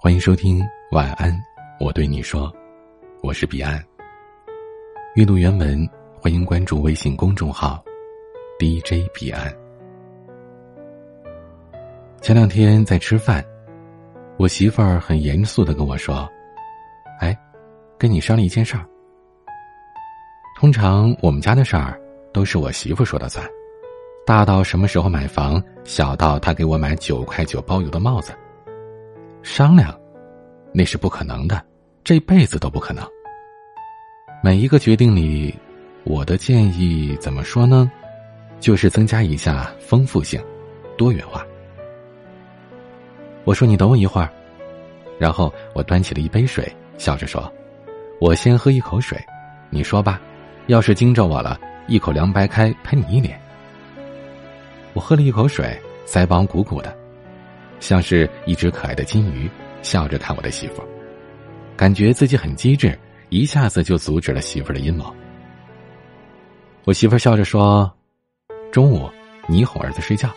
欢迎收听晚安，我对你说，我是彼岸。阅读原文，欢迎关注微信公众号 DJ 彼岸。前两天在吃饭，我媳妇儿很严肃的跟我说：“哎，跟你商量一件事儿。通常我们家的事儿都是我媳妇说的算，大到什么时候买房，小到她给我买九块九包邮的帽子。”商量，那是不可能的，这辈子都不可能。每一个决定里，我的建议怎么说呢？就是增加一下丰富性、多元化。我说：“你等我一会儿。”然后我端起了一杯水，笑着说：“我先喝一口水，你说吧。要是惊着我了，一口凉白开喷你一脸。”我喝了一口水，腮帮鼓鼓的。像是一只可爱的金鱼，笑着看我的媳妇，感觉自己很机智，一下子就阻止了媳妇的阴谋。我媳妇笑着说：“中午你哄儿子睡觉。”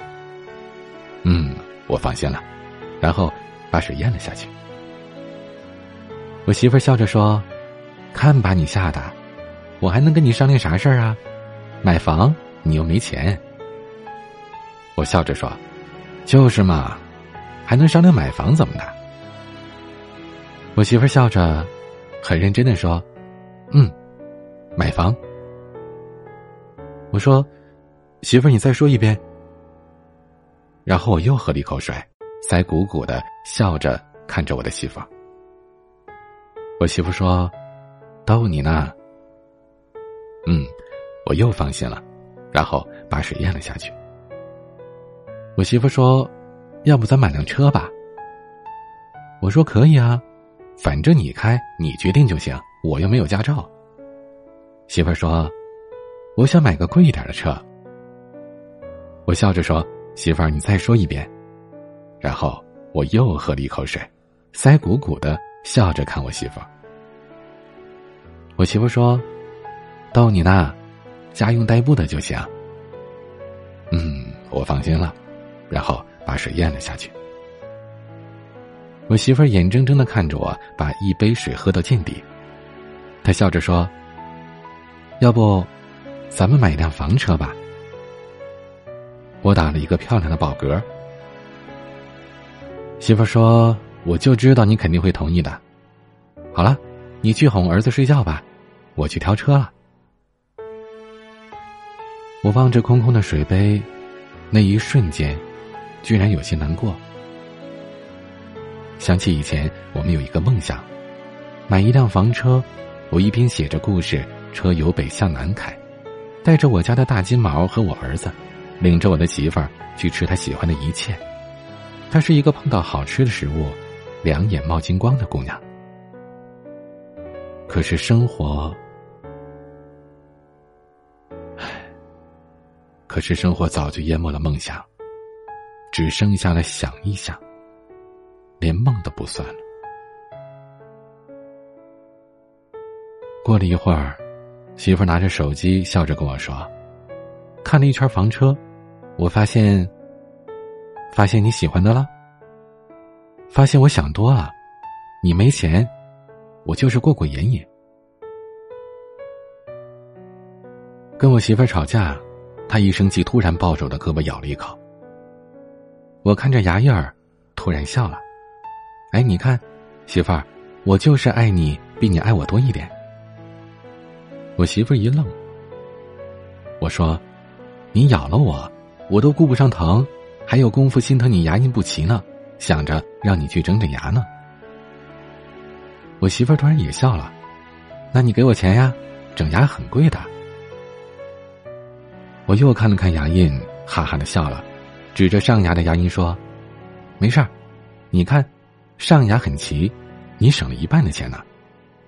嗯，我放心了，然后把水咽了下去。我媳妇笑着说：“看把你吓的，我还能跟你商量啥事儿啊？买房你又没钱。”我笑着说：“就是嘛。”还能商量买房怎么的？我媳妇笑着，很认真的说：“嗯，买房。”我说：“媳妇你再说一遍。”然后我又喝了一口水，腮鼓鼓的，笑着看着我的媳妇。我媳妇说：“逗你呢。”嗯，我又放心了，然后把水咽了下去。我媳妇说。要不咱买辆车吧？我说可以啊，反正你开，你决定就行，我又没有驾照。媳妇儿说：“我想买个贵一点的车。”我笑着说：“媳妇儿，你再说一遍。”然后我又喝了一口水，腮鼓鼓的，笑着看我媳妇儿。我媳妇说：“逗你呢，家用代步的就行。”嗯，我放心了，然后。把水咽了下去。我媳妇儿眼睁睁的看着我把一杯水喝到见底，她笑着说：“要不，咱们买一辆房车吧。”我打了一个漂亮的饱嗝。媳妇儿说：“我就知道你肯定会同意的。”好了，你去哄儿子睡觉吧，我去挑车了。我望着空空的水杯，那一瞬间。居然有些难过，想起以前我们有一个梦想，买一辆房车，我一边写着故事，车由北向南开，带着我家的大金毛和我儿子，领着我的媳妇儿去吃他喜欢的一切。她是一个碰到好吃的食物，两眼冒金光的姑娘。可是生活，唉，可是生活早就淹没了梦想。只剩下了想一想，连梦都不算了。过了一会儿，媳妇拿着手机笑着跟我说：“看了一圈房车，我发现，发现你喜欢的了。发现我想多了，你没钱，我就是过过眼瘾。跟我媳妇吵架，她一生气，突然抱着我的胳膊咬了一口。”我看着牙印儿，突然笑了。哎，你看，媳妇儿，我就是爱你，比你爱我多一点。我媳妇儿一愣。我说：“你咬了我，我都顾不上疼，还有功夫心疼你牙印不齐呢，想着让你去整整牙呢。”我媳妇儿突然也笑了。那你给我钱呀，整牙很贵的。我又看了看牙印，哈哈的笑了。指着上牙的牙龈说：“没事儿，你看，上牙很齐，你省了一半的钱呢，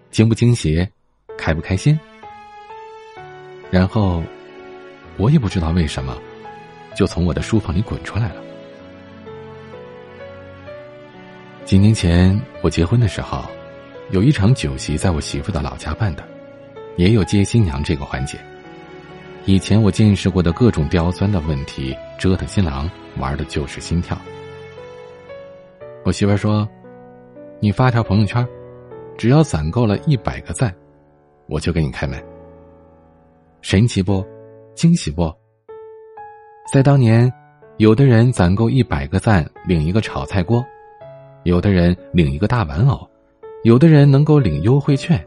惊不惊喜，开不开心？”然后，我也不知道为什么，就从我的书房里滚出来了。几年前我结婚的时候，有一场酒席在我媳妇的老家办的，也有接新娘这个环节。以前我见识过的各种刁钻的问题，折腾新郎玩的就是心跳。我媳妇说：“你发条朋友圈，只要攒够了一百个赞，我就给你开门。神奇不？惊喜不？在当年，有的人攒够一百个赞领一个炒菜锅，有的人领一个大玩偶，有的人能够领优惠券，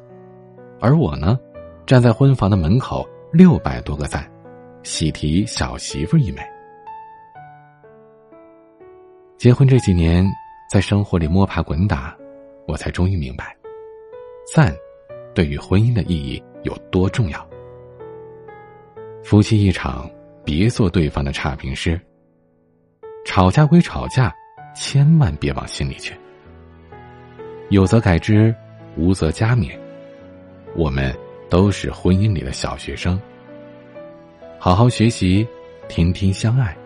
而我呢，站在婚房的门口，六百多个赞，喜提小媳妇一枚。结婚这几年，在生活里摸爬滚打。我才终于明白，赞对于婚姻的意义有多重要。夫妻一场，别做对方的差评师。吵架归吵架，千万别往心里去。有则改之，无则加勉。我们都是婚姻里的小学生，好好学习，天天相爱，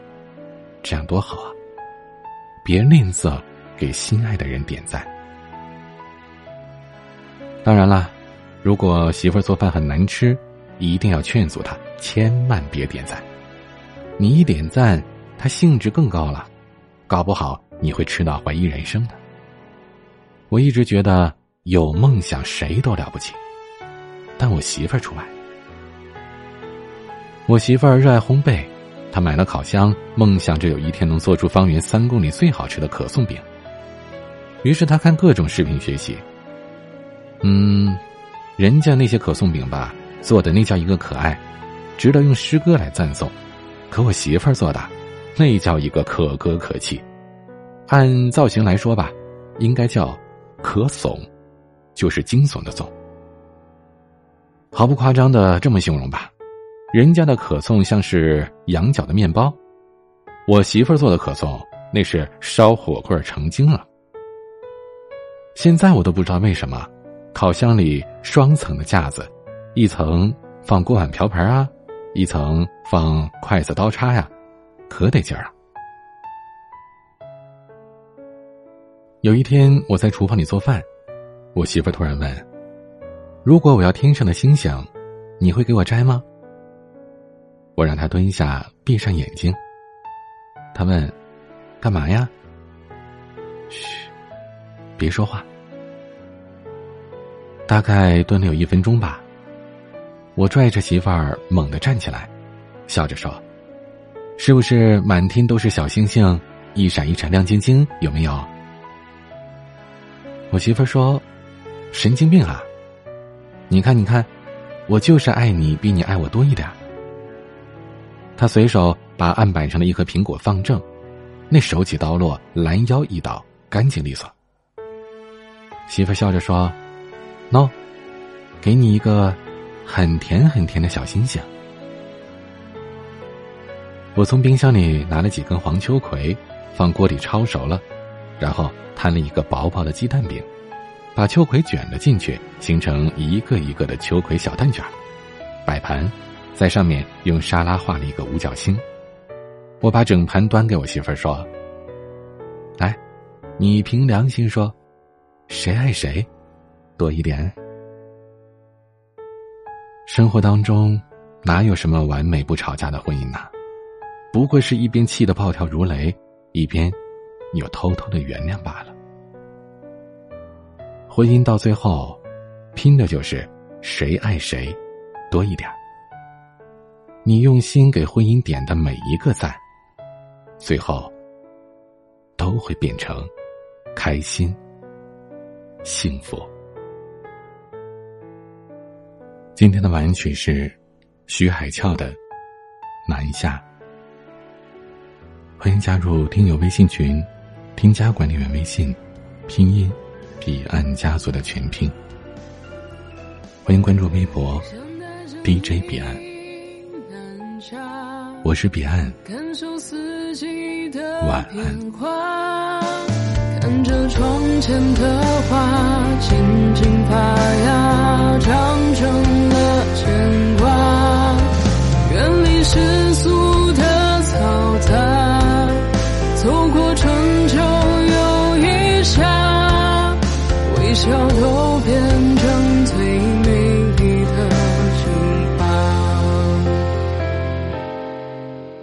这样多好啊！别吝啬给心爱的人点赞。当然啦，如果媳妇儿做饭很难吃，一定要劝阻她，千万别点赞。你一点赞，她兴致更高了，搞不好你会吃到怀疑人生的。我一直觉得有梦想谁都了不起，但我媳妇儿除外。我媳妇儿热爱烘焙，他买了烤箱，梦想着有一天能做出方圆三公里最好吃的可颂饼。于是他看各种视频学习。嗯，人家那些可颂饼吧，做的那叫一个可爱，值得用诗歌来赞颂。可我媳妇儿做的，那叫一个可歌可泣。按造型来说吧，应该叫可颂，就是惊悚的悚。毫不夸张的这么形容吧，人家的可颂像是羊角的面包，我媳妇儿做的可颂那是烧火棍成精了。现在我都不知道为什么。烤箱里双层的架子，一层放锅碗瓢盆啊，一层放筷子刀叉呀，可得劲儿啊！有一天我在厨房里做饭，我媳妇突然问：“如果我要天上的星星，你会给我摘吗？”我让他蹲下，闭上眼睛。他问：“干嘛呀？”嘘，别说话。大概蹲了有一分钟吧，我拽着媳妇儿猛地站起来，笑着说：“是不是满天都是小星星，一闪一闪亮晶晶？有没有？”我媳妇儿说：“神经病啊！你看，你看，我就是爱你比你爱我多一点。”他随手把案板上的一颗苹果放正，那手起刀落，拦腰一刀，干净利索。媳妇笑着说。喏，给你一个很甜很甜的小星星。我从冰箱里拿了几根黄秋葵，放锅里焯熟了，然后摊了一个薄薄的鸡蛋饼，把秋葵卷了进去，形成一个一个的秋葵小蛋卷，摆盘，在上面用沙拉画了一个五角星。我把整盘端给我媳妇儿说：“来，你凭良心说，谁爱谁？”多一点。生活当中，哪有什么完美不吵架的婚姻呢？不过是一边气得暴跳如雷，一边又偷偷的原谅罢了。婚姻到最后，拼的就是谁爱谁多一点。你用心给婚姻点的每一个赞，最后都会变成开心、幸福。今天的晚曲是徐海俏的《南下》。欢迎加入听友微信群，添加管理员微信，拼音彼岸家族的全拼。欢迎关注微博 DJ 彼岸，我是彼岸，晚安。看着窗前的花静静发芽，长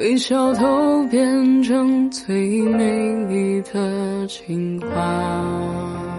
微笑都变成最美丽的情话。